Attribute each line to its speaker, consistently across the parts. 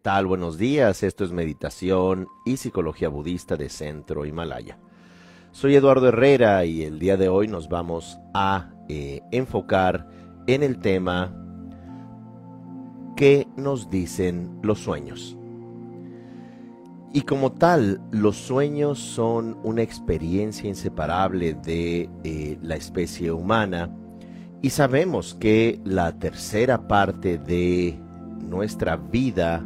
Speaker 1: ¿Qué tal? Buenos días. Esto es Meditación y Psicología Budista de Centro Himalaya. Soy Eduardo Herrera y el día de hoy nos vamos a eh, enfocar en el tema ¿Qué nos dicen los sueños? Y como tal, los sueños son una experiencia inseparable de eh, la especie humana y sabemos que la tercera parte de nuestra vida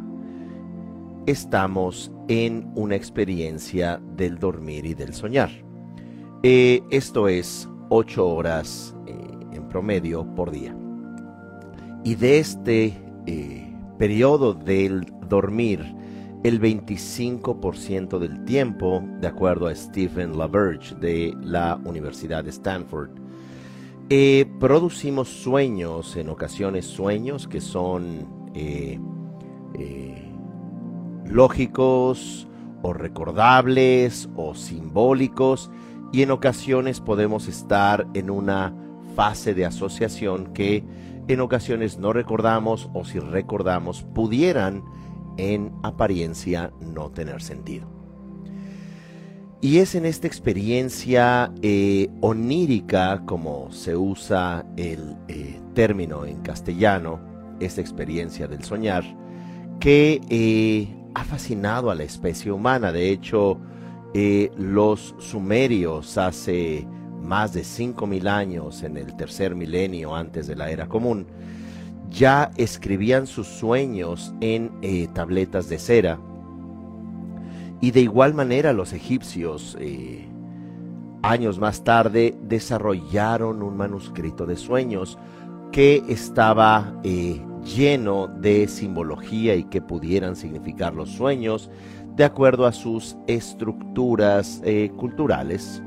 Speaker 1: estamos en una experiencia del dormir y del soñar. Eh, esto es ocho horas eh, en promedio por día. Y de este eh, periodo del dormir, el 25% del tiempo, de acuerdo a Stephen LaBerge de la Universidad de Stanford, producimos sueños, en ocasiones sueños que son lógicos o recordables o simbólicos y en ocasiones podemos estar en una fase de asociación que en ocasiones no recordamos o si recordamos pudieran en apariencia no tener sentido. Y es en esta experiencia eh, onírica, como se usa el eh, término en castellano, esta experiencia del soñar, que eh, ha fascinado a la especie humana. De hecho, eh, los sumerios hace más de 5.000 años, en el tercer milenio antes de la era común, ya escribían sus sueños en eh, tabletas de cera. Y de igual manera los egipcios, eh, años más tarde, desarrollaron un manuscrito de sueños que estaba lleno de simbología y que pudieran significar los sueños de acuerdo a sus estructuras eh, culturales.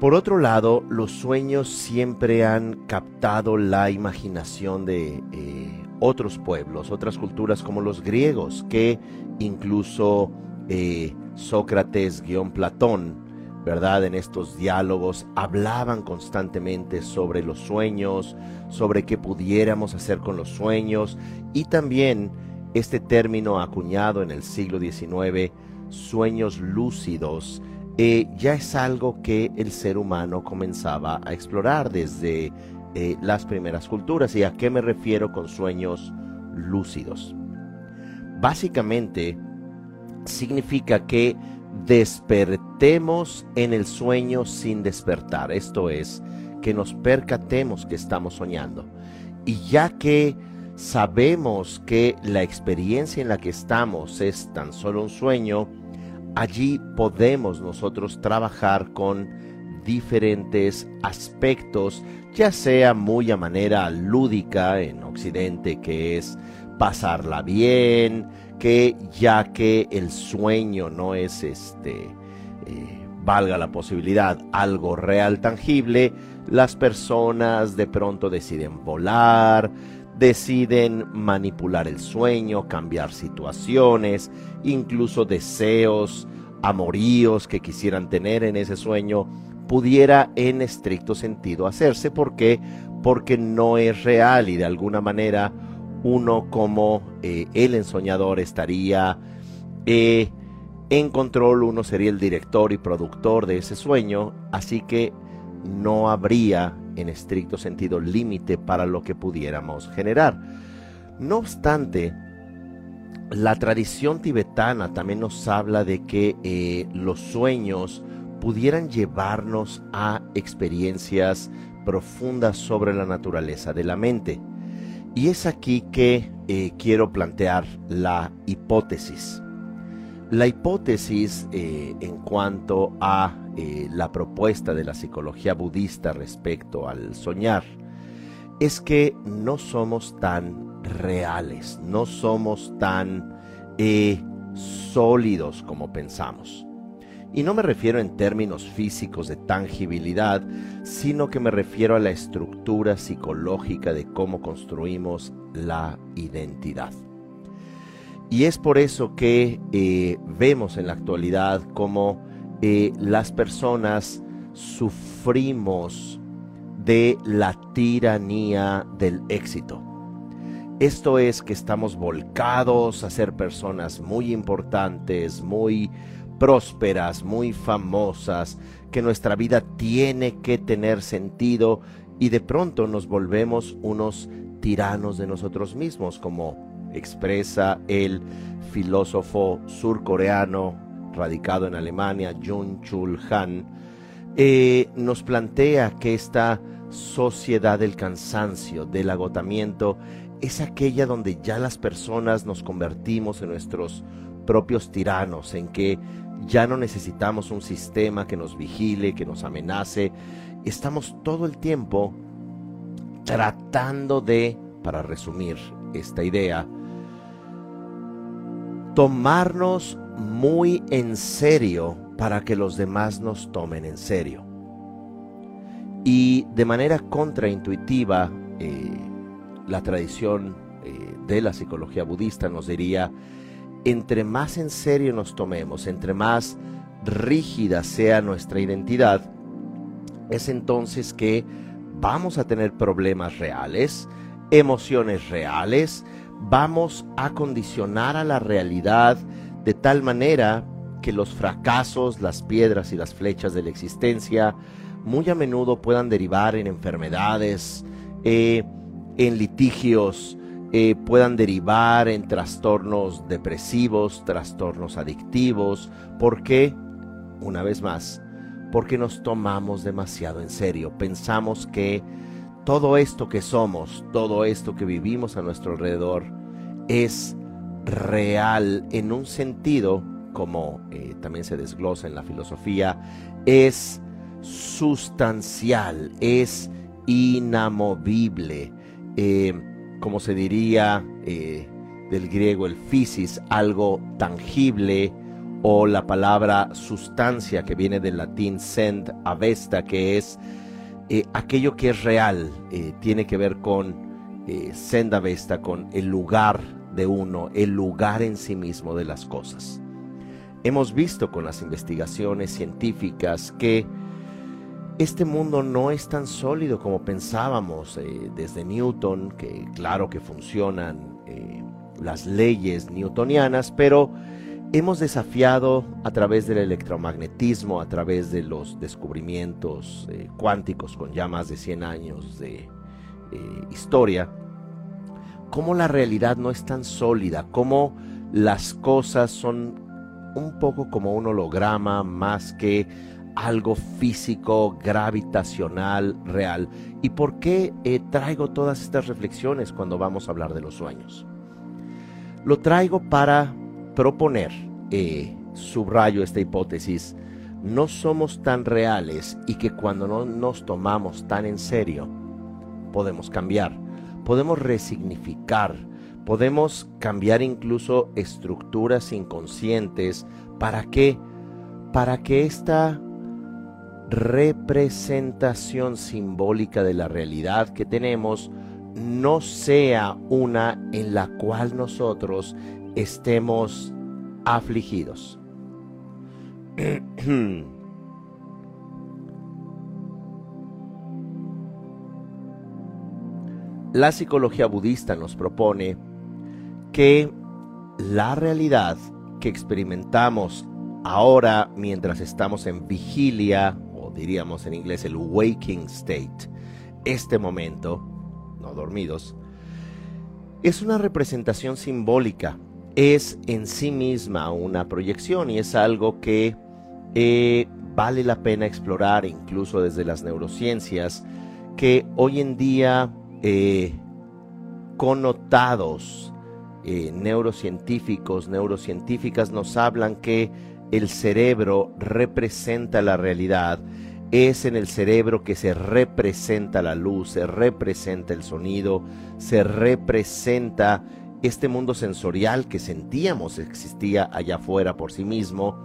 Speaker 1: Por otro lado, los sueños siempre han captado la imaginación de eh, otros pueblos, otras culturas como los griegos, que incluso eh, Sócrates-Platón ¿verdad? En estos diálogos hablaban constantemente sobre los sueños, sobre qué pudiéramos hacer con los sueños y también este término acuñado en el siglo XIX, sueños lúcidos, eh, ya es algo que el ser humano comenzaba a explorar desde eh, las primeras culturas. ¿Y a qué me refiero con sueños lúcidos? Básicamente significa que despertemos en el sueño sin despertar. Esto es, que nos percatemos que estamos soñando. Y ya que sabemos que la experiencia en la que estamos es tan solo un sueño, allí podemos nosotros trabajar con diferentes aspectos, ya sea muy a manera lúdica en Occidente, que es pasarla bien, que ya que el sueño no es este, eh, valga la posibilidad, algo real tangible, las personas de pronto deciden volar, deciden manipular el sueño, cambiar situaciones, incluso deseos, amoríos que quisieran tener en ese sueño, pudiera en estricto sentido hacerse. ¿Por qué? Porque no es real y de alguna manera uno como eh, el ensoñador estaría eh, en control, uno sería el director y productor de ese sueño, así que no habría en estricto sentido límite para lo que pudiéramos generar. No obstante, la tradición tibetana también nos habla de que eh, los sueños pudieran llevarnos a experiencias profundas sobre la naturaleza de la mente. Y es aquí que eh, quiero plantear la hipótesis. La hipótesis eh, en cuanto a eh, la propuesta de la psicología budista respecto al soñar es que no somos tan reales, no somos tan sólidos como pensamos. Y no me refiero en términos físicos de tangibilidad, sino que me refiero a la estructura psicológica de cómo construimos la identidad. Y es por eso que eh, vemos en la actualidad cómo eh, las personas sufrimos de la tiranía del éxito. Esto es que estamos volcados a ser personas muy importantes, muy prósperas, muy famosas, que nuestra vida tiene que tener sentido y de pronto nos volvemos unos tiranos de nosotros mismos, como expresa el filósofo surcoreano radicado en Alemania, Jung Chul Han, eh, nos plantea que esta sociedad del cansancio, del agotamiento, es aquella donde ya las personas nos convertimos en nuestros propios tiranos, en que ya no necesitamos un sistema que nos vigile, que nos amenace. Estamos todo el tiempo tratando de, para resumir esta idea, tomarnos muy en serio para que los demás nos tomen en serio. Y de manera contraintuitiva, eh, la tradición eh, de la psicología budista nos diría, entre más en serio nos tomemos, entre más rígida sea nuestra identidad, es entonces que vamos a tener problemas reales, emociones reales, vamos a condicionar a la realidad de tal manera que los fracasos, las piedras y las flechas de la existencia muy a menudo puedan derivar en enfermedades, eh, en litigios, eh, puedan derivar en trastornos depresivos, trastornos adictivos. ¿Por qué? Una vez más, porque nos tomamos demasiado en serio. Pensamos que todo esto que somos, todo esto que vivimos a nuestro alrededor, es real en un sentido, como eh, también se desglosa en la filosofía, es sustancial, es inamovible, eh, como se diría eh, del griego el physis, algo tangible, o la palabra sustancia que viene del latín send avesta, que es eh, aquello que es real, eh, tiene que ver con eh, senda vesta, con el lugar de uno, el lugar en sí mismo de las cosas. Hemos visto con las investigaciones científicas que este mundo no es tan sólido como pensábamos desde Newton, que claro que funcionan las leyes newtonianas, pero Hemos desafiado a través del electromagnetismo, a través de los descubrimientos eh, cuánticos con ya más de 100 años de eh, historia, cómo la realidad no es tan sólida, cómo las cosas son un poco como un holograma más que algo físico, gravitacional, real. ¿Y por qué eh, traigo todas estas reflexiones cuando vamos a hablar de los sueños? Lo traigo para proponer, eh, subrayo esta hipótesis, no somos tan reales y que cuando no nos tomamos tan en serio, podemos cambiar, podemos resignificar, podemos cambiar incluso estructuras inconscientes. ¿Para qué? Para que esta representación simbólica de la realidad que tenemos no sea una en la cual nosotros estemos afligidos. La psicología budista nos propone que la realidad que experimentamos ahora mientras estamos en vigilia, diríamos en inglés el waking state, este momento, no dormidos, es una representación simbólica es en sí misma una proyección y es algo que eh, vale la pena explorar incluso desde las neurociencias que hoy en día eh, connotados eh, neurocientíficos, neurocientíficas nos hablan que el cerebro representa la realidad, es en el cerebro que se representa la luz, se representa el sonido, se representa este mundo sensorial que sentíamos existía allá afuera por sí mismo,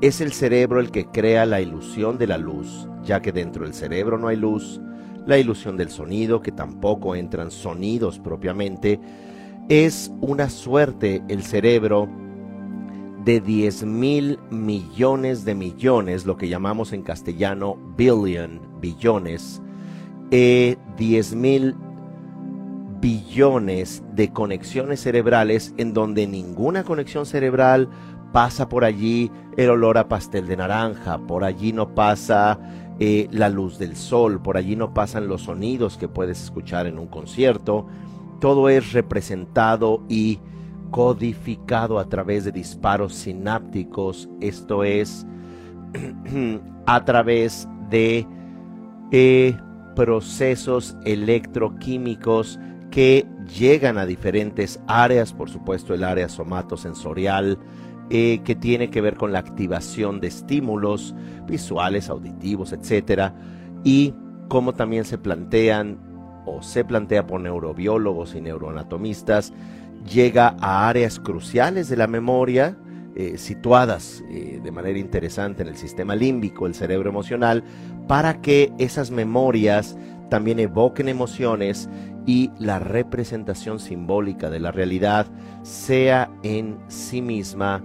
Speaker 1: es el cerebro el que crea la ilusión de la luz, ya que dentro del cerebro no hay luz, la ilusión del sonido, que tampoco entran sonidos propiamente, es una suerte el cerebro de 10 mil millones de millones, lo que llamamos en castellano billion, billones, eh, 10 mil billones de conexiones cerebrales en donde ninguna conexión cerebral pasa por allí el olor a pastel de naranja, por allí no pasa eh, la luz del sol, por allí no pasan los sonidos que puedes escuchar en un concierto, todo es representado y codificado a través de disparos sinápticos, esto es a través de eh, procesos electroquímicos que llegan a diferentes áreas, por supuesto el área somatosensorial, eh, que tiene que ver con la activación de estímulos visuales, auditivos, etcétera, y como también se plantean o se plantea por neurobiólogos y neuroanatomistas, llega a áreas cruciales de la memoria, eh, situadas eh, de manera interesante en el sistema límbico, el cerebro emocional, para que esas memorias también evoquen emociones y la representación simbólica de la realidad sea en sí misma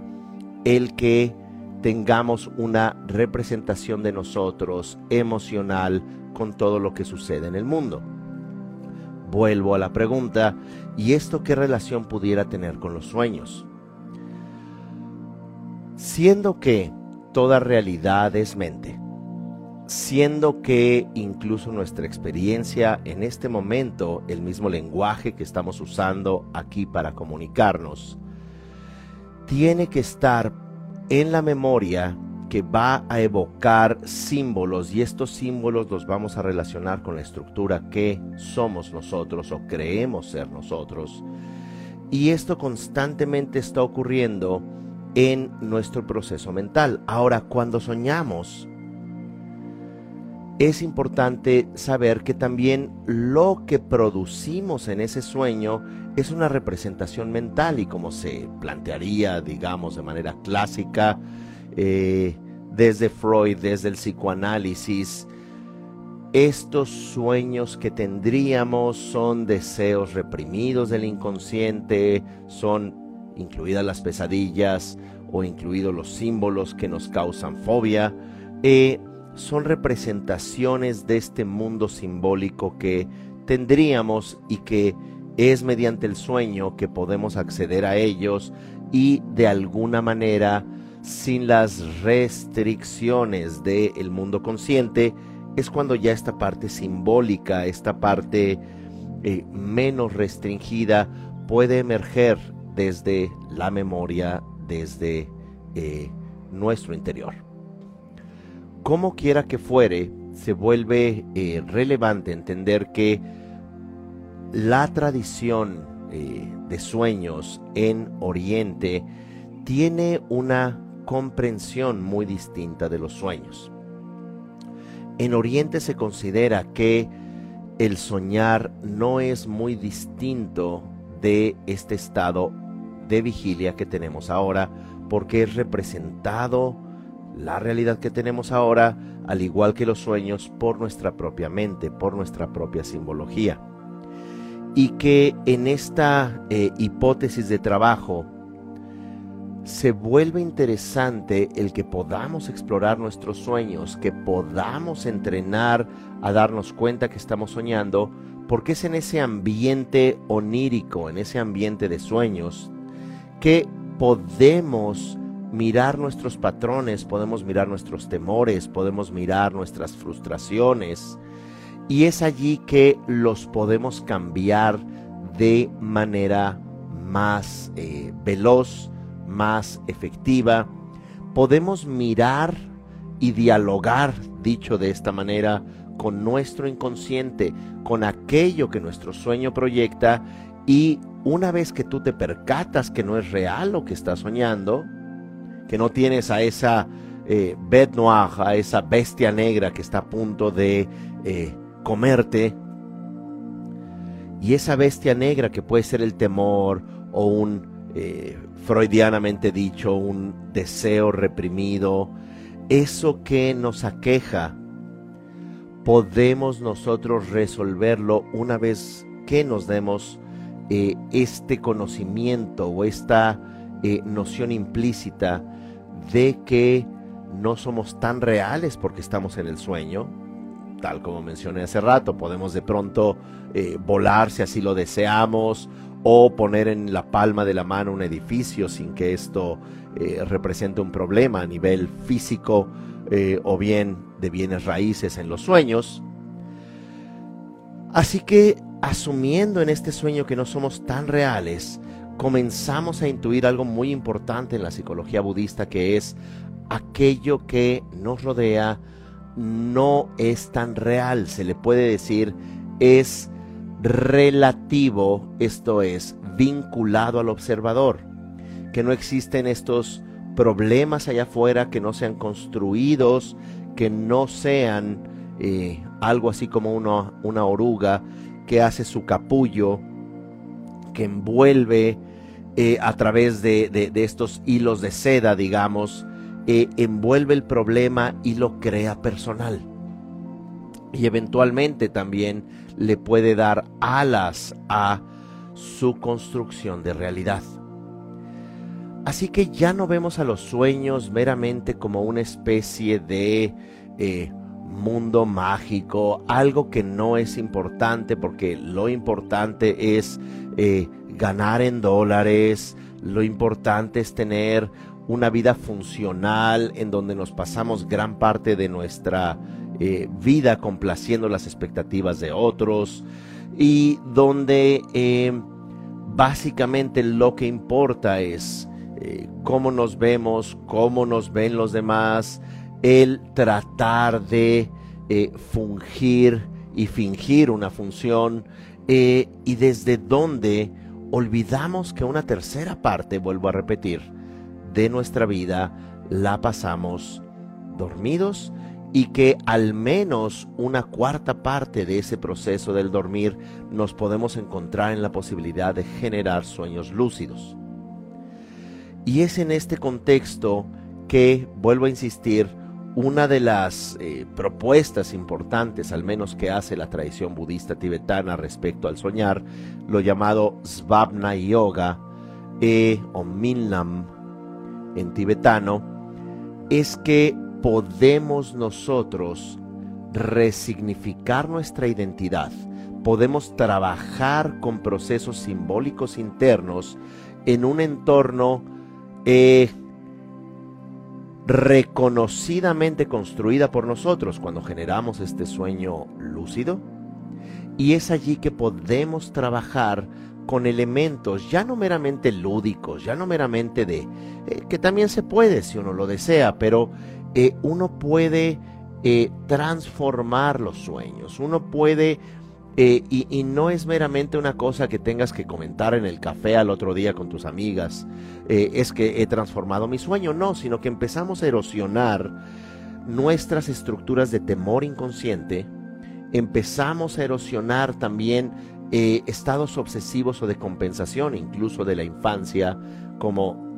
Speaker 1: el que tengamos una representación de nosotros emocional con todo lo que sucede en el mundo. Vuelvo a la pregunta, ¿y esto qué relación pudiera tener con los sueños? Siendo que toda realidad es mente, siendo que incluso nuestra experiencia en este momento, el mismo lenguaje que estamos usando aquí para comunicarnos, tiene que estar en la memoria que va a evocar símbolos y estos símbolos los vamos a relacionar con la estructura que somos nosotros o creemos ser nosotros. Y esto constantemente está ocurriendo en nuestro proceso mental. Ahora, cuando soñamos, es importante saber que también lo que producimos en ese sueño es una representación mental y como se plantearía, digamos, de manera clásica, eh, desde Freud, desde el psicoanálisis, estos sueños que tendríamos son deseos reprimidos del inconsciente, son incluidas las pesadillas o incluidos los símbolos que nos causan fobia. Eh, son representaciones de este mundo simbólico que tendríamos y que es mediante el sueño que podemos acceder a ellos y de alguna manera sin las restricciones del mundo consciente es cuando ya esta parte simbólica, esta parte eh, menos restringida puede emerger desde la memoria, desde eh, nuestro interior. Como quiera que fuere, se vuelve eh, relevante entender que la tradición de sueños en Oriente tiene una comprensión muy distinta de los sueños. En Oriente se considera que el soñar no es muy distinto de este estado de vigilia que tenemos ahora porque es representado la realidad que tenemos ahora, al igual que los sueños, por nuestra propia mente, por nuestra propia simbología. Y que en esta eh, hipótesis de trabajo se vuelve interesante el que podamos explorar nuestros sueños, que podamos entrenar a darnos cuenta que estamos soñando, porque es en ese ambiente onírico, en ese ambiente de sueños, que podemos mirar nuestros patrones, podemos mirar nuestros temores, podemos mirar nuestras frustraciones. Y es allí que los podemos cambiar de manera más eh, veloz, más efectiva. Podemos mirar y dialogar, dicho de esta manera, con nuestro inconsciente, con aquello que nuestro sueño proyecta y una vez que tú te percatas que no es real lo que estás soñando, que no tienes a esa eh, bête noire, a esa bestia negra que está a punto de eh, comerte. Y esa bestia negra que puede ser el temor o un, eh, freudianamente dicho, un deseo reprimido, eso que nos aqueja, podemos nosotros resolverlo una vez que nos demos este conocimiento o esta noción implícita de que no somos tan reales porque estamos en el sueño, tal como mencioné hace rato, podemos de pronto eh, volar si así lo deseamos o poner en la palma de la mano un edificio sin que esto eh, represente un problema a nivel físico eh, o bien de bienes raíces en los sueños. Así que asumiendo en este sueño que no somos tan reales, comenzamos a intuir algo muy importante en la psicología budista que es aquello que nos rodea no es tan real, se le puede decir es relativo, esto es, vinculado al observador, que no existen estos problemas allá afuera que no sean construidos, que no sean eh, algo así como una, una oruga que hace su capullo, que envuelve eh, a través de, estos hilos de seda, digamos, eh, envuelve el problema y lo crea personal. Y eventualmente también le puede dar alas a su construcción de realidad. Así que ya no vemos a los sueños meramente como una especie de eh, mundo mágico, algo que no es importante porque lo importante es eh, ganar en dólares, lo importante es tener una vida funcional en donde nos pasamos gran parte de nuestra eh, vida complaciendo las expectativas de otros y donde básicamente lo que importa es eh, cómo nos vemos, cómo nos ven los demás, el tratar de eh, fungir y fingir una función eh, y desde donde olvidamos que una tercera parte, vuelvo a repetir, de nuestra vida la pasamos dormidos y que al menos una cuarta parte de ese proceso del dormir nos podemos encontrar en la posibilidad de generar sueños lúcidos. Y es en este contexto que, vuelvo a insistir, una de las eh, propuestas importantes, al menos que hace la tradición budista tibetana respecto al soñar, lo llamado Svapna Yoga eh, o Minlam en tibetano, es que podemos nosotros resignificar nuestra identidad, podemos trabajar con procesos simbólicos internos en un entorno eh, reconocidamente construida por nosotros cuando generamos este sueño lúcido. Y es allí que podemos trabajar con elementos ya no meramente lúdicos, ya no meramente de, eh, que también se puede si uno lo desea, pero eh, uno puede transformar los sueños, uno puede eh, y, no es meramente una cosa que tengas que comentar en el café al otro día con tus amigas, eh, es que he transformado mi sueño, no, sino que empezamos a erosionar nuestras estructuras de temor inconsciente, empezamos a erosionar también eh, estados obsesivos o de compensación, incluso de la infancia, como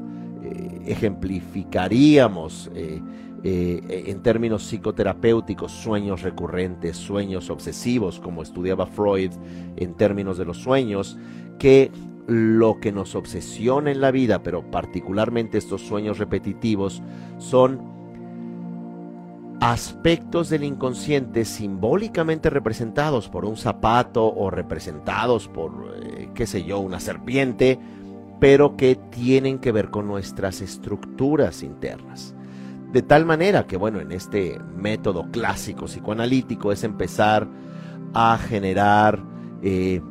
Speaker 1: ejemplificaríamos eh, en términos psicoterapéuticos, sueños recurrentes, sueños obsesivos, como estudiaba Freud en términos de los sueños, que lo que nos obsesiona en la vida, pero particularmente estos sueños repetitivos, son aspectos del inconsciente simbólicamente representados por un zapato o representados por, eh, qué sé yo, una serpiente, pero que tienen que ver con nuestras estructuras internas. De tal manera que, bueno, en este método clásico psicoanalítico es empezar a generar eh,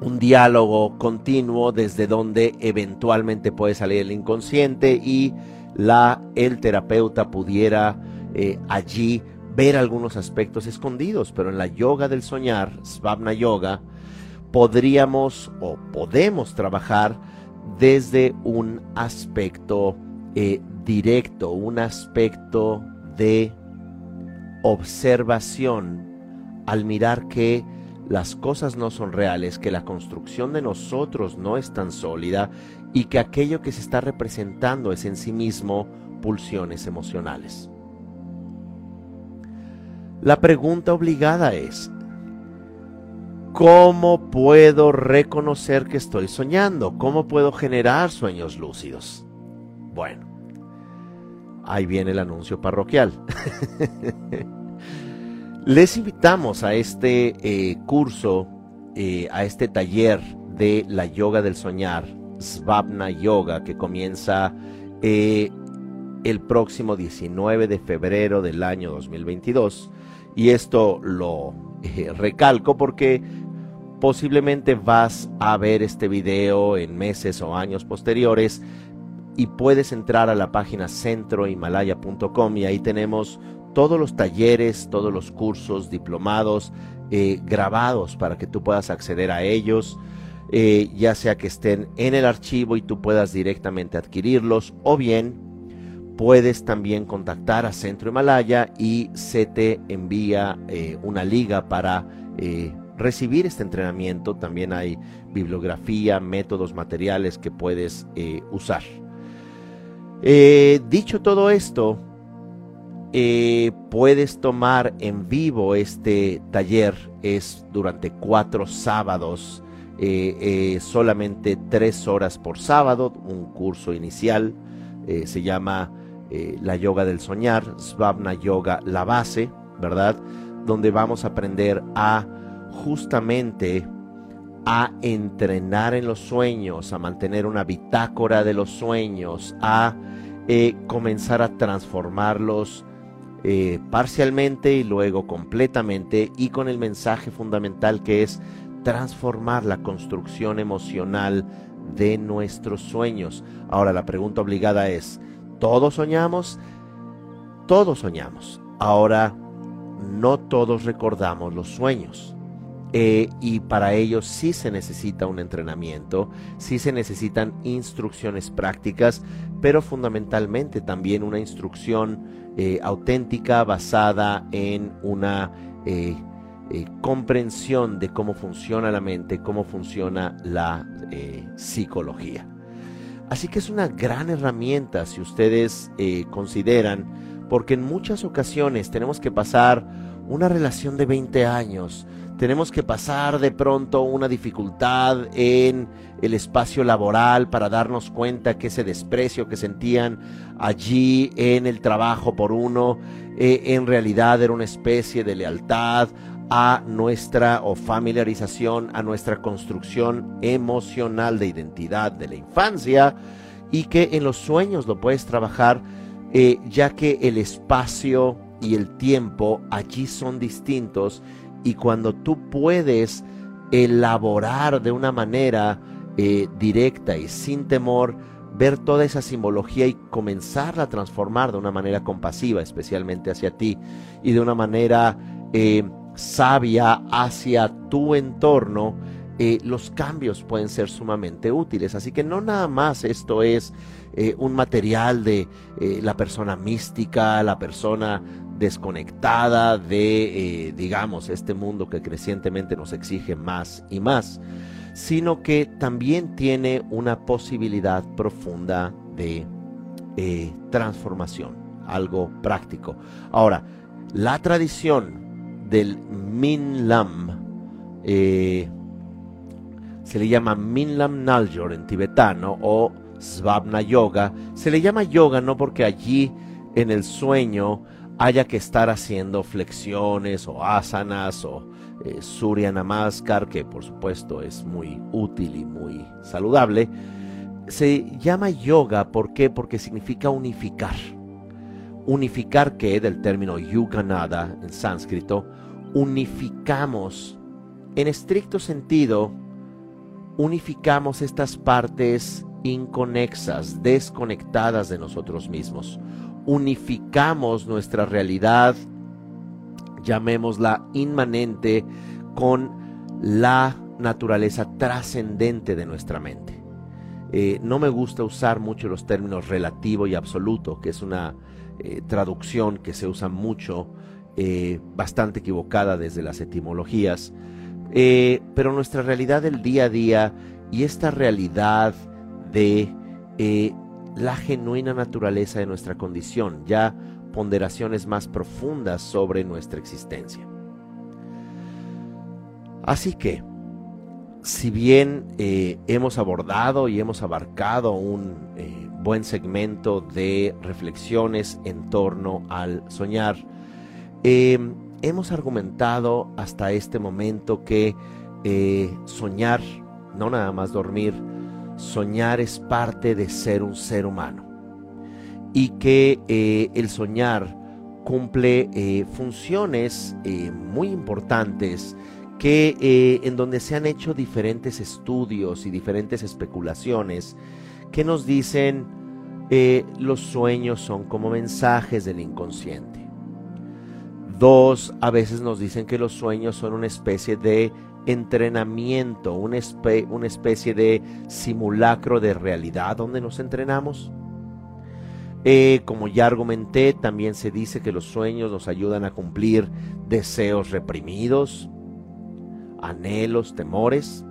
Speaker 1: un diálogo continuo desde donde eventualmente puede salir el inconsciente y la, el terapeuta pudiera eh, allí ver algunos aspectos escondidos, pero en la yoga del soñar, Svabna Yoga, podríamos o podemos trabajar desde un aspecto eh, directo, un aspecto de observación al mirar que las cosas no son reales, que la construcción de nosotros no es tan sólida y que aquello que se está representando es en sí mismo pulsiones emocionales. La pregunta obligada es, ¿cómo puedo reconocer que estoy soñando? ¿Cómo puedo generar sueños lúcidos? Bueno, ahí viene el anuncio parroquial. Les invitamos a este eh, curso, eh, a este taller de la yoga del soñar, Svabna Yoga, que comienza eh, el próximo 19 de febrero del año 2022. Y esto lo recalco porque posiblemente vas a ver este video en meses o años posteriores y puedes entrar a la página centrohimalaya.com y ahí tenemos todos los talleres, todos los cursos, diplomados eh, grabados para que tú puedas acceder a ellos, eh, ya sea que estén en el archivo y tú puedas directamente adquirirlos o bien puedes también contactar a Centro Himalaya y se te envía eh, una liga para recibir este entrenamiento. También hay bibliografía, métodos, materiales que puedes usar. Dicho todo esto, eh, puedes tomar en vivo este taller. Es durante cuatro sábados, eh, eh, solamente tres horas por sábado, un curso inicial. se llama la yoga del soñar, Svabna Yoga, la base, ¿verdad? Donde vamos a aprender a justamente a entrenar en los sueños, a mantener una bitácora de los sueños, a comenzar a transformarlos eh, parcialmente y luego completamente y con el mensaje fundamental que es transformar la construcción emocional de nuestros sueños. Ahora la pregunta obligada es, ¿todos soñamos? Todos soñamos. Ahora, no todos recordamos los sueños. Eh, y para ello sí se necesita un entrenamiento, sí se necesitan instrucciones prácticas, pero fundamentalmente también una instrucción eh, auténtica basada en una eh, eh, comprensión de cómo funciona la mente, cómo funciona la psicología. Así que es una gran herramienta si ustedes consideran, porque en muchas ocasiones tenemos que pasar una relación de 20 años, tenemos que pasar de pronto una dificultad en el espacio laboral para darnos cuenta que ese desprecio que sentían allí en el trabajo por uno, eh, en realidad era una especie de lealtad a nuestra o familiarización, a nuestra construcción emocional de identidad de la infancia y que en los sueños lo puedes trabajar eh, ya que el espacio y el tiempo allí son distintos y cuando tú puedes elaborar de una manera eh, directa y sin temor, ver toda esa simbología y comenzarla a transformar de una manera compasiva, especialmente hacia ti, y de una manera eh, sabia hacia tu entorno, eh, los cambios pueden ser sumamente útiles. Así que no nada más esto es un material de la persona mística, la persona desconectada de, eh, digamos, este mundo que crecientemente nos exige más y más, sino que también tiene una posibilidad profunda de eh, transformación, algo práctico. Ahora, la tradición del Minlam, eh, se le llama Minlam Naljor en tibetano o Svabna Yoga, se le llama yoga no porque allí en el sueño haya que estar haciendo flexiones o asanas o eh, Surya Namaskar, que por supuesto es muy útil y muy saludable, se llama yoga. Porque significa unificar. Unificar que del término yuganada en sánscrito, unificamos, en estricto sentido, unificamos estas partes inconexas, desconectadas de nosotros mismos unificamos nuestra realidad, llamémosla inmanente, con la naturaleza trascendente de nuestra mente. Eh, no me gusta usar mucho los términos relativo y absoluto, que es una eh, traducción que se usa mucho, eh, bastante equivocada desde las etimologías, pero nuestra realidad del día a día y esta realidad de la genuina naturaleza de nuestra condición, ya ponderaciones más profundas sobre nuestra existencia. Así que, si bien eh, hemos abordado y hemos abarcado un eh, buen segmento de reflexiones en torno al soñar, hemos argumentado hasta este momento que eh, soñar, no nada más dormir, soñar es parte de ser un ser humano y que eh, el soñar cumple eh, funciones muy importantes que en donde se han hecho diferentes estudios y diferentes especulaciones que nos dicen los sueños son como mensajes del inconsciente. Dos, a veces nos dicen que los sueños son una especie de entrenamiento, una, especie de simulacro de realidad donde nos entrenamos. Eh, como ya argumenté, también se dice que los sueños nos ayudan a cumplir deseos reprimidos, anhelos, temores.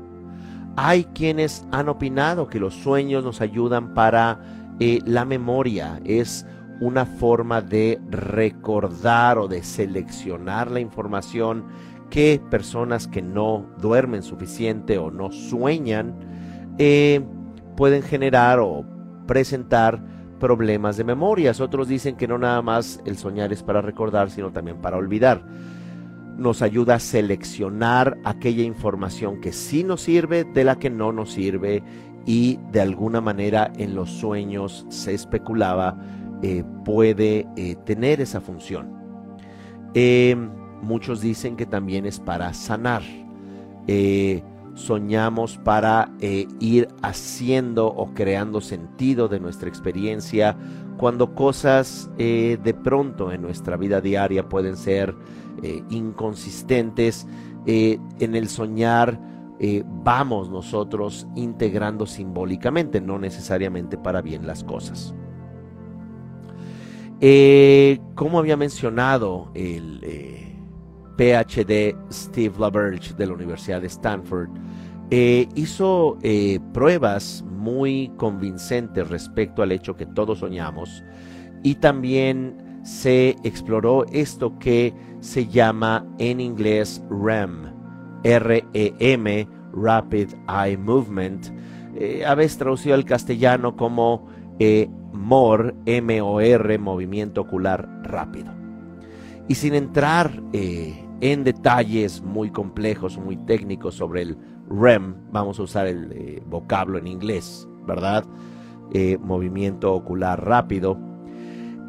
Speaker 1: Hay quienes han opinado que los sueños nos ayudan para eh, la memoria, es una forma de recordar o de seleccionar la información que personas que no duermen suficiente o no sueñan eh, pueden generar o presentar problemas de memorias. Otros dicen que no nada más el soñar es para recordar, sino también para olvidar. Nos ayuda a seleccionar aquella información que sí nos sirve de la que no nos sirve y de alguna manera en los sueños se especulaba eh, puede eh, tener esa función. Muchos dicen que también es para sanar. Eh, soñamos para eh, ir haciendo o creando sentido de nuestra experiencia cuando cosas eh, de pronto en nuestra vida diaria pueden ser inconsistentes. en el soñar vamos nosotros integrando simbólicamente, no necesariamente para bien las cosas. Como había mencionado el PhD Steve LaBerge de la Universidad de Stanford, eh, hizo eh, pruebas muy convincentes respecto al hecho que todos soñamos y también se exploró esto que se llama en inglés REM, R-E-M, Rapid Eye Movement, eh, a veces traducido al castellano como MOR, M-O-R, movimiento ocular rápido. Y sin entrar en detalles muy complejos, muy técnicos sobre el REM, vamos a usar el eh, vocablo en inglés, ¿verdad? Eh, movimiento ocular rápido,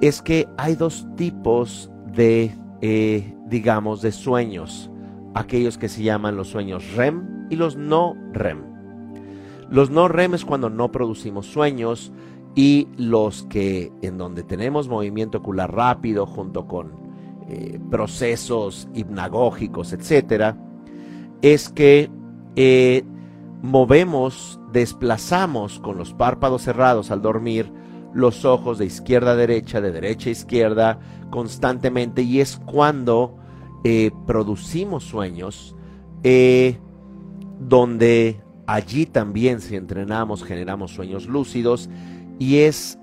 Speaker 1: es que hay dos tipos de, eh, digamos, de sueños. Aquellos que se llaman los sueños REM y los no REM. Los no REM es cuando no producimos sueños y los que en donde tenemos movimiento ocular rápido junto con eh, procesos hipnagógicos, etcétera, es que eh, movemos, desplazamos con los párpados cerrados al dormir los ojos de izquierda a derecha, de derecha a izquierda, constantemente, y es cuando eh, producimos sueños, donde allí también si entrenamos generamos sueños lúcidos, y es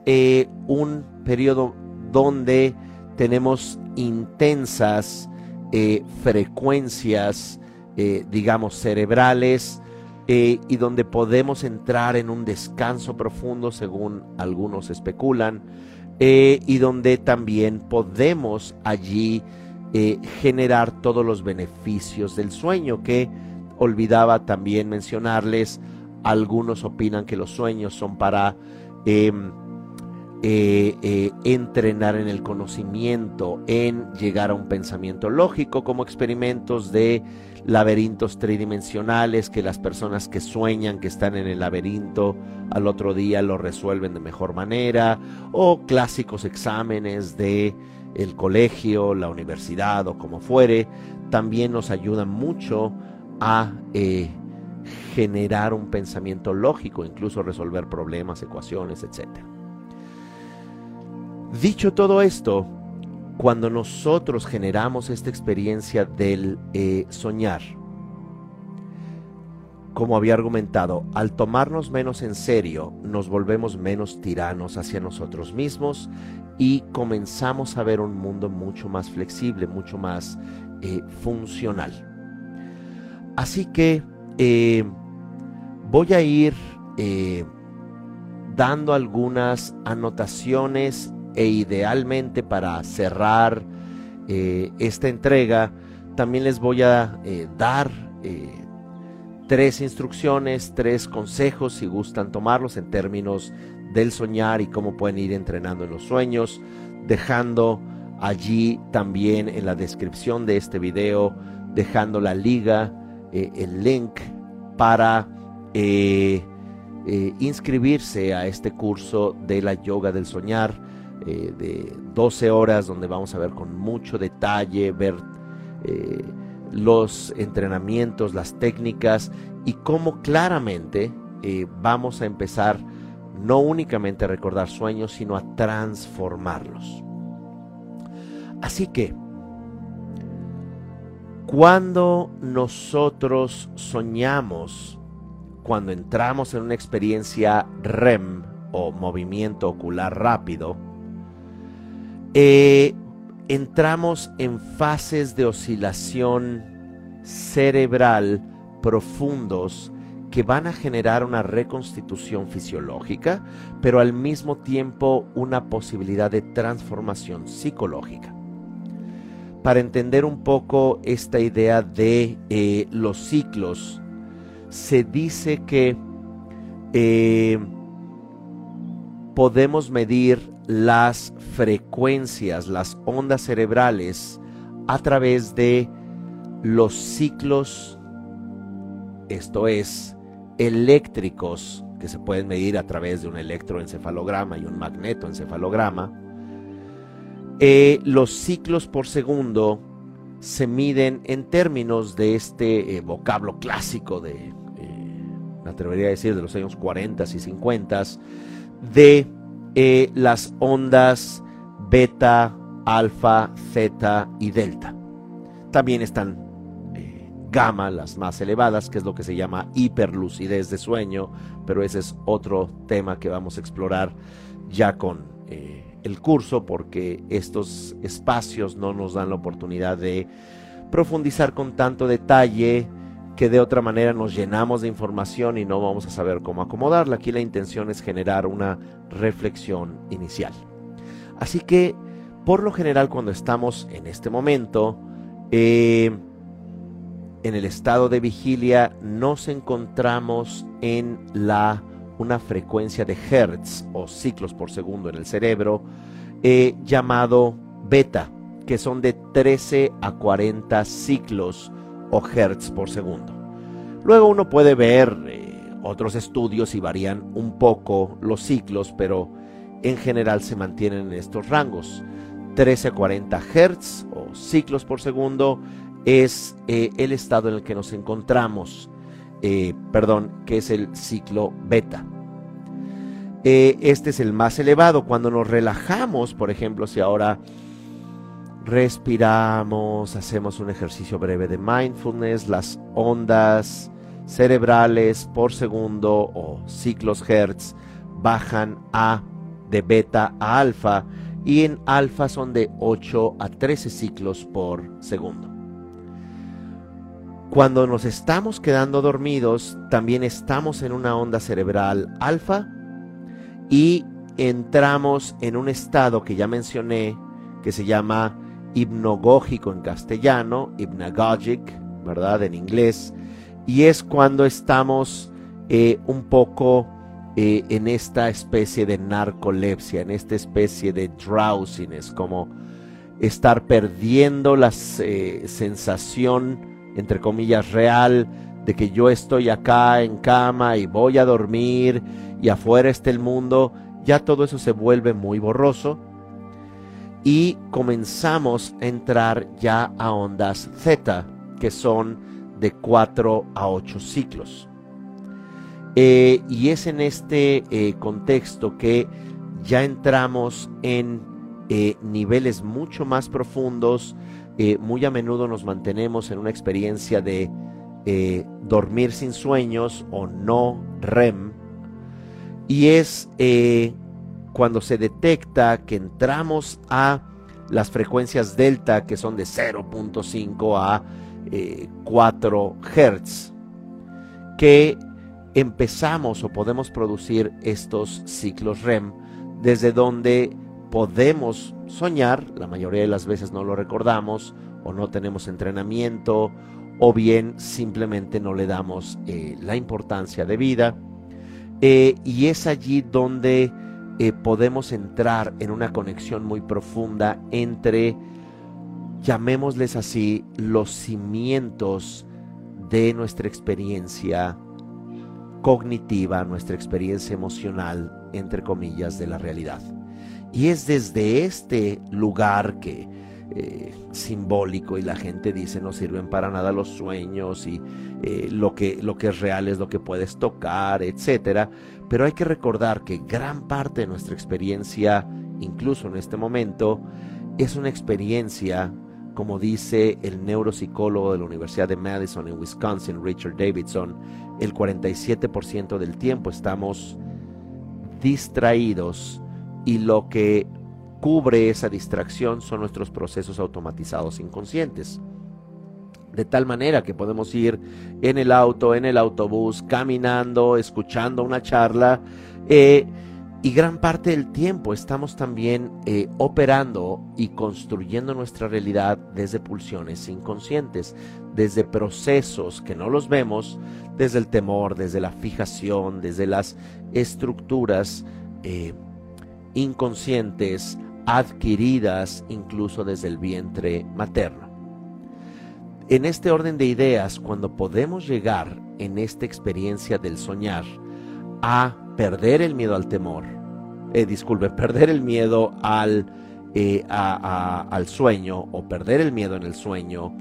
Speaker 1: un periodo donde tenemos intensas eh, frecuencias, eh, digamos, cerebrales, eh, y donde podemos entrar en un descanso profundo, según algunos especulan, y donde también podemos allí generar todos los beneficios del sueño, que olvidaba también mencionarles, algunos opinan que los sueños son para em, eh, eh, entrenar en el conocimiento, en llegar a un pensamiento lógico, como experimentos de laberintos tridimensionales, que las personas que sueñan que están en el laberinto al otro día lo resuelven de mejor manera, o clásicos exámenes de el colegio, la universidad o como fuere, también nos ayudan mucho a eh, generar un pensamiento lógico, incluso resolver problemas, ecuaciones, etcétera. Dicho todo esto, cuando nosotros generamos esta experiencia del eh, soñar, como había argumentado, al tomarnos menos en serio, nos volvemos menos tiranos hacia nosotros mismos y comenzamos a ver un mundo mucho más flexible, mucho más eh, funcional. Así que eh, voy a ir dando algunas anotaciones e idealmente para cerrar eh, esta entrega, también les voy a eh, dar tres instrucciones, tres consejos si gustan tomarlos en términos del soñar y cómo pueden ir entrenando en los sueños, dejando allí también en la descripción de este video, dejando la liga, el link para inscribirse a este curso de la yoga del soñar eh, de 12 horas donde vamos a ver con mucho detalle, ver eh, los entrenamientos, las técnicas y cómo claramente eh, vamos a empezar no únicamente a recordar sueños, sino a transformarlos. Así que, cuando nosotros soñamos, cuando entramos en una experiencia REM o movimiento ocular rápido, eh, entramos en fases de oscilación cerebral profundos que van a generar una reconstitución fisiológica, pero al mismo tiempo una posibilidad de transformación psicológica. Para entender un poco esta idea de eh, los ciclos, se dice que eh, podemos medir las frecuencias, las ondas cerebrales a través de los ciclos, esto es, eléctricos que se pueden medir a través de un electroencefalograma y un magnetoencefalograma. Eh, los ciclos por segundo se miden en términos de este eh, vocablo clásico de, eh, me atrevería a decir, de los años 40 y 50, de las ondas beta, alfa, zeta y delta. También están gamma, las más elevadas, que es lo que se llama hiperlucidez de sueño, pero ese es otro tema que vamos a explorar ya con el curso, porque estos espacios no nos dan la oportunidad de profundizar con tanto detalle que de otra manera nos llenamos de información y no vamos a saber cómo acomodarla. Aquí la intención es generar una reflexión inicial. Así que, por lo general, cuando estamos en este momento, eh, en el estado de vigilia, nos encontramos en la, una frecuencia de hertz o ciclos por segundo en el cerebro, eh, llamado beta, que son de 13 a 40 ciclos o hertz por segundo. Luego uno puede ver eh, otros estudios y varían un poco los ciclos, pero en general se mantienen en estos rangos. 13 a 40 hertz o ciclos por segundo es eh, el estado en el que nos encontramos, eh, perdón, que es el ciclo beta. este es el más elevado. Cuando nos relajamos, por ejemplo, si ahora respiramos, hacemos un ejercicio breve de mindfulness, las ondas cerebrales por segundo o ciclos hertz bajan a de beta a alfa y en alfa son de 8 a 13 ciclos por segundo. Cuando nos estamos quedando dormidos, también estamos en una onda cerebral alfa y entramos en un estado que ya mencioné que se llama hipnogógico en castellano, hypnagogic, ¿verdad? En inglés. Y es cuando estamos eh, un poco eh, en esta especie de narcolepsia, en esta especie de drowsiness, como estar perdiendo la eh, sensación, entre comillas, real de que yo estoy acá en cama y voy a dormir y afuera está el mundo, ya todo eso se vuelve muy borroso y comenzamos a entrar ya a ondas Z, que son de 4 a 8 ciclos. Eh, y es en este eh, contexto que ya entramos en eh, niveles mucho más profundos. Muy a menudo nos mantenemos en una experiencia de dormir sin sueños o no REM. Y es cuando se detecta que entramos a las frecuencias delta que son de 0.5 a 4 eh, Hz, que empezamos o podemos producir estos ciclos REM, desde donde podemos soñar, la mayoría de las veces no lo recordamos o no tenemos entrenamiento o bien simplemente no le damos eh, la importancia de vida. Eh, y es allí donde eh, podemos entrar en una conexión muy profunda entre, llamémosles así, los cimientos de nuestra experiencia cognitiva, nuestra experiencia emocional, entre comillas, de la realidad. Y es desde este lugar que eh, simbólico y la gente dice no sirven para nada los sueños y eh, lo, que, lo que es real es lo que puedes tocar, etcétera. Pero hay que recordar que gran parte de nuestra experiencia, incluso en este momento, es una experiencia, como dice el neuropsicólogo de la Universidad de Madison en Wisconsin, Richard Davidson, el 47% del tiempo estamos distraídos y lo que cubre esa distracción son nuestros procesos automatizados inconscientes. De tal manera que podemos ir en el auto, en el autobús, caminando, escuchando una charla, eh, y gran parte del tiempo estamos también eh, operando y construyendo nuestra realidad desde pulsiones inconscientes, desde procesos que no los vemos, desde el temor, desde la fijación, desde las estructuras eh, inconscientes adquiridas incluso desde el vientre materno. En este orden de ideas, cuando podemos llegar en esta experiencia del soñar a perder el miedo al temor, eh, disculpe, perder el miedo al, eh, al sueño o perder el miedo en el sueño,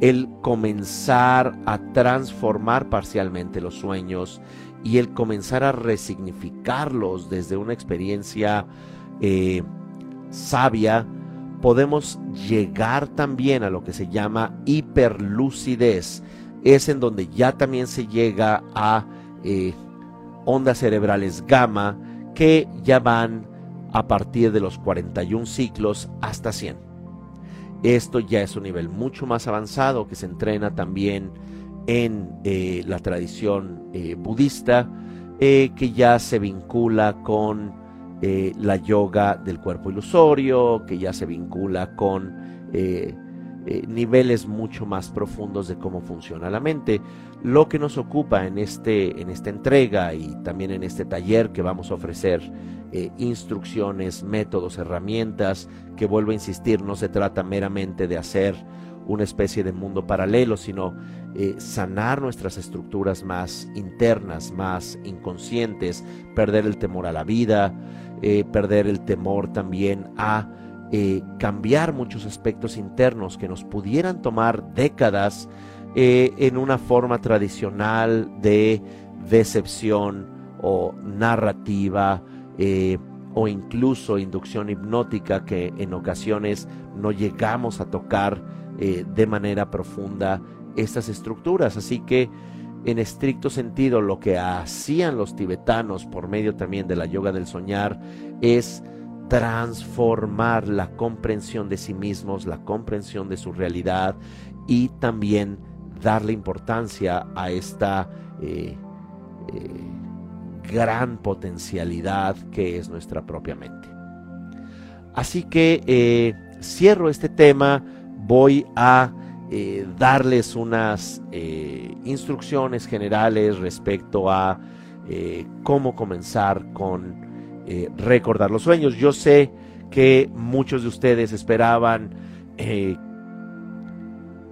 Speaker 1: el comenzar a transformar parcialmente los sueños y el comenzar a resignificarlos desde una experiencia eh, sabia, podemos llegar también a lo que se llama hiperlucidez. Es en donde ya también se llega a eh, ondas cerebrales gamma que ya van a partir de los 41 ciclos hasta 100. Esto ya es un nivel mucho más avanzado que se entrena también en eh, la tradición eh, budista, que ya se vincula con eh, la yoga del cuerpo ilusorio, que ya se vincula con eh, eh, niveles mucho más profundos de cómo funciona la mente. Lo que nos ocupa en, este, en esta entrega y también en este taller que vamos a ofrecer instrucciones, métodos, herramientas, que vuelvo a insistir, no se trata meramente de hacer una especie de mundo paralelo, sino sanar nuestras estructuras más internas, más inconscientes, perder el temor a la vida, eh, perder el temor también a eh, cambiar muchos aspectos internos que nos pudieran tomar décadas eh, en una forma tradicional de decepción o narrativa o incluso inducción hipnótica que en ocasiones no llegamos a tocar de manera profunda estas estructuras. Así que en estricto sentido lo que hacían los tibetanos por medio también de la yoga del soñar es transformar la comprensión de sí mismos, la comprensión de su realidad y también darle importancia a esta eh, eh, gran potencialidad que es nuestra propia mente. Así que eh, cierro este tema, voy a eh, darles unas eh, instrucciones generales respecto a eh, cómo comenzar con recordar los sueños. Yo sé que muchos de ustedes esperaban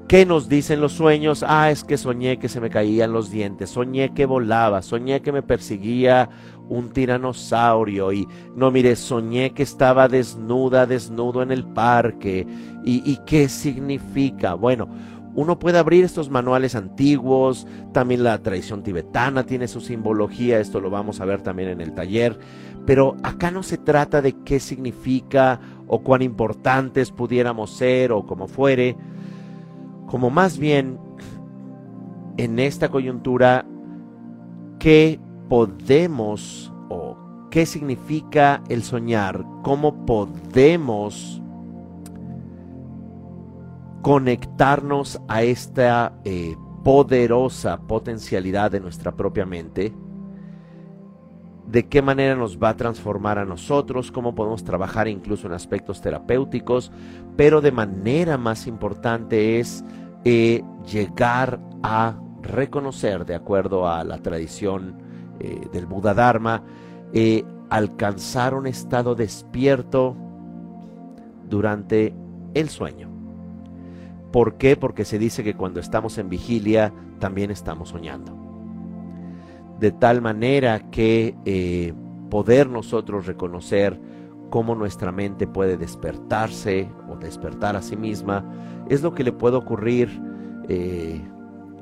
Speaker 1: ¿Qué nos dicen los sueños? Ah, es que soñé que se me caían los dientes, soñé que volaba, soñé que me perseguía un tiranosaurio y no, mire, soñé que estaba desnuda, desnudo en el parque. ¿Y, qué significa? Bueno, uno puede abrir estos manuales antiguos, también la tradición tibetana tiene su simbología, esto lo vamos a ver también en el taller, pero acá no se trata de qué significa o cuán importantes pudiéramos ser o como fuere, como más bien en esta coyuntura qué podemos o qué significa el soñar, cómo podemos conectarnos a esta eh, poderosa potencialidad de nuestra propia mente de qué manera nos va a transformar a nosotros, cómo podemos trabajar incluso en aspectos terapéuticos, pero de manera más importante es eh, llegar a reconocer, de acuerdo a la tradición eh, del Buda Dharma, alcanzar un estado despierto durante el sueño. ¿Por qué? Porque se dice que cuando estamos en vigilia también estamos soñando de tal manera que eh, poder nosotros reconocer cómo nuestra mente puede despertarse o despertar a sí misma, es lo que le puede ocurrir, eh,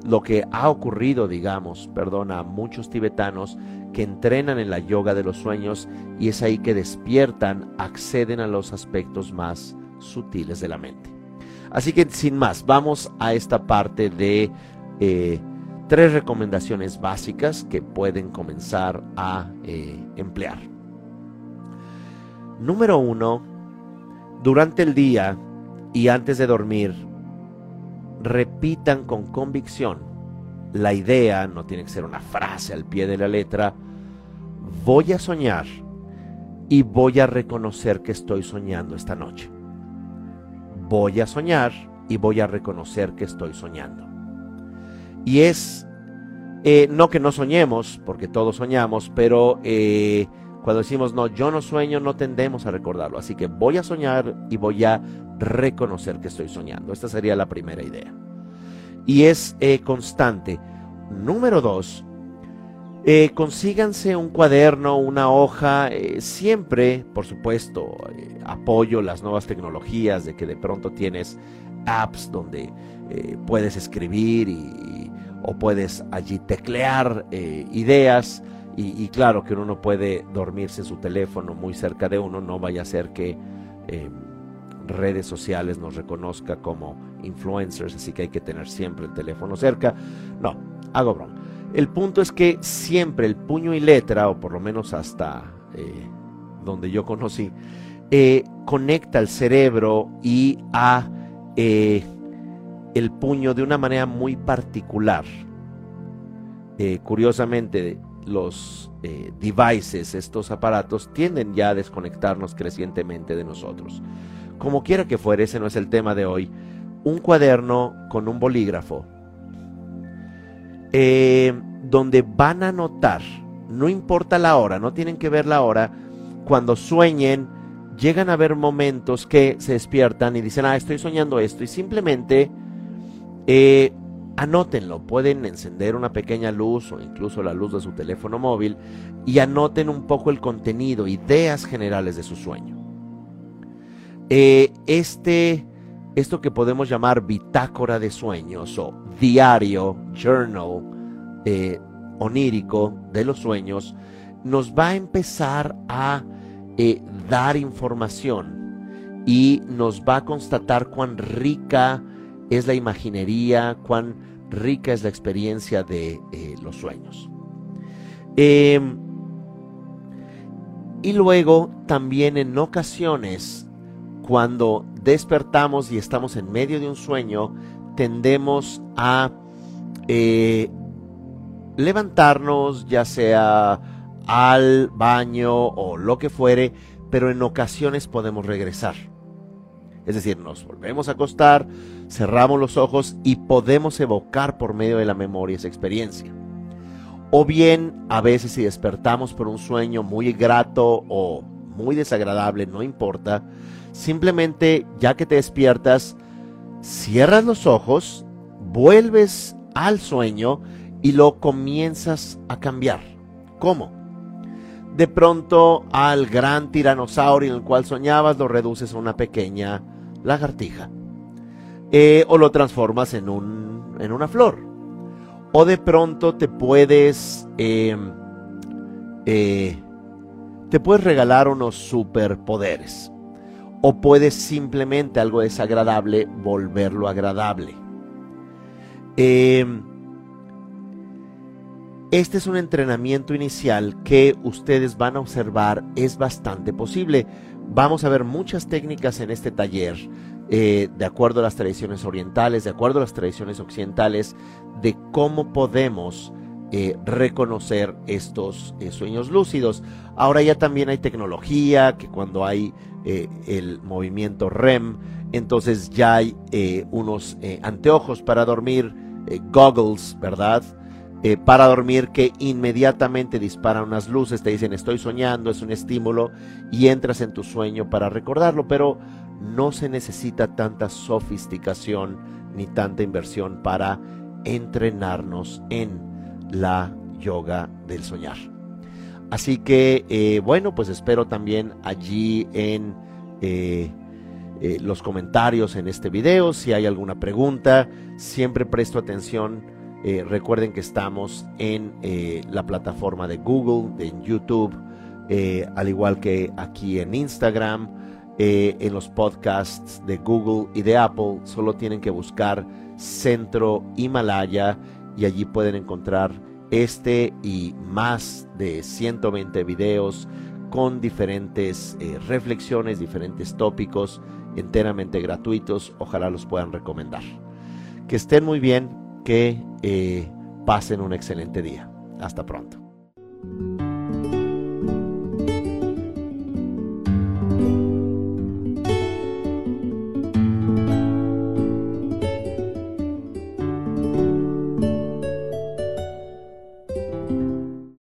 Speaker 1: lo que ha ocurrido, digamos, perdón, a muchos tibetanos que entrenan en la yoga de los sueños y es ahí que despiertan, acceden a los aspectos más sutiles de la mente. Así que sin más, vamos a esta parte de... Eh, tres recomendaciones básicas que pueden comenzar a eh, emplear. Número uno, durante el día y antes de dormir, repitan con convicción la idea, no tiene que ser una frase al pie de la letra, voy a soñar y voy a reconocer que estoy soñando esta noche. Voy a soñar y voy a reconocer que estoy soñando. Y es, eh, no que no soñemos, porque todos soñamos, pero eh, cuando decimos no, yo no sueño, no tendemos a recordarlo. Así que voy a soñar y voy a reconocer que estoy soñando. Esta sería la primera idea. Y es eh, constante. Número dos, consíganse un cuaderno, una hoja, siempre, por supuesto, apoyo las nuevas tecnologías de que de pronto tienes apps donde puedes escribir y, o puedes allí teclear eh, ideas y, claro que uno no puede dormirse en su teléfono muy cerca de uno, no vaya a ser que em, redes sociales nos reconozca como influencers, así que hay que tener siempre el teléfono cerca. No, hago broma. El punto es que siempre el puño y letra, o por lo menos hasta eh, donde yo conocí, eh, conecta el cerebro y a el puño de una manera muy particular. Eh, curiosamente, los eh, devices, estos aparatos, tienden ya a desconectarnos crecientemente de nosotros. Como quiera que fuera, ese no es el tema de hoy. Un cuaderno con un bolígrafo, eh, donde van a anotar, no importa la hora, no tienen que ver la hora, cuando sueñen, llegan a ver momentos que se despiertan y dicen, ah, estoy soñando esto, y simplemente eh, anótenlo, pueden encender una pequeña luz o incluso la luz de su teléfono móvil y anoten un poco el contenido, ideas generales de su sueño. Eh, este, esto que podemos llamar bitácora de sueños o diario, journal eh, onírico de los sueños, nos va a empezar a dar información y nos va a constatar cuán rica es la imaginería, cuán rica es la experiencia de eh, los sueños. Em, y luego también en ocasiones, cuando despertamos y estamos en medio de un sueño, tendemos a eh, levantarnos, ya sea al baño o lo que fuere, pero en ocasiones podemos regresar. Es decir, nos volvemos a acostar, cerramos los ojos y podemos evocar por medio de la memoria esa experiencia. O bien, a veces si despertamos por un sueño muy grato o muy desagradable, no importa, simplemente ya que te despiertas, cierras los ojos, vuelves al sueño y lo comienzas a cambiar. ¿Cómo? De pronto al gran tiranosaurio en el cual soñabas lo reduces a una pequeña lagartija. Eh, o lo transformas en, un, en una flor. O de pronto te puedes... Em, eh, te puedes regalar unos superpoderes. O puedes simplemente algo desagradable volverlo agradable. Em, este es un entrenamiento inicial que ustedes van a observar es bastante posible. Vamos a ver muchas técnicas en este taller, eh, de acuerdo a las tradiciones orientales, de acuerdo a las tradiciones occidentales, de cómo podemos eh, reconocer estos eh, sueños lúcidos. Ahora ya también hay tecnología que cuando hay eh, el movimiento REM, entonces ya hay unos anteojos para dormir, goggles, ¿verdad? para dormir que inmediatamente disparan unas luces, te dicen estoy soñando, es un estímulo y entras en tu sueño para recordarlo, pero no se necesita tanta sofisticación ni tanta inversión para entrenarnos en la yoga del soñar. Así que, eh, bueno, pues espero también allí en eh, eh, los comentarios en este video, si hay alguna pregunta, siempre presto atención. recuerden que estamos en la plataforma de Google, en YouTube, al igual que aquí en Instagram, en los podcasts de Google y de Apple. Solo tienen que buscar Centro Himalaya y allí pueden encontrar este y más de 120 videos con diferentes eh, reflexiones, diferentes tópicos enteramente gratuitos. Ojalá los puedan recomendar. Que estén muy bien, que eh, pasen un excelente día. Hasta pronto.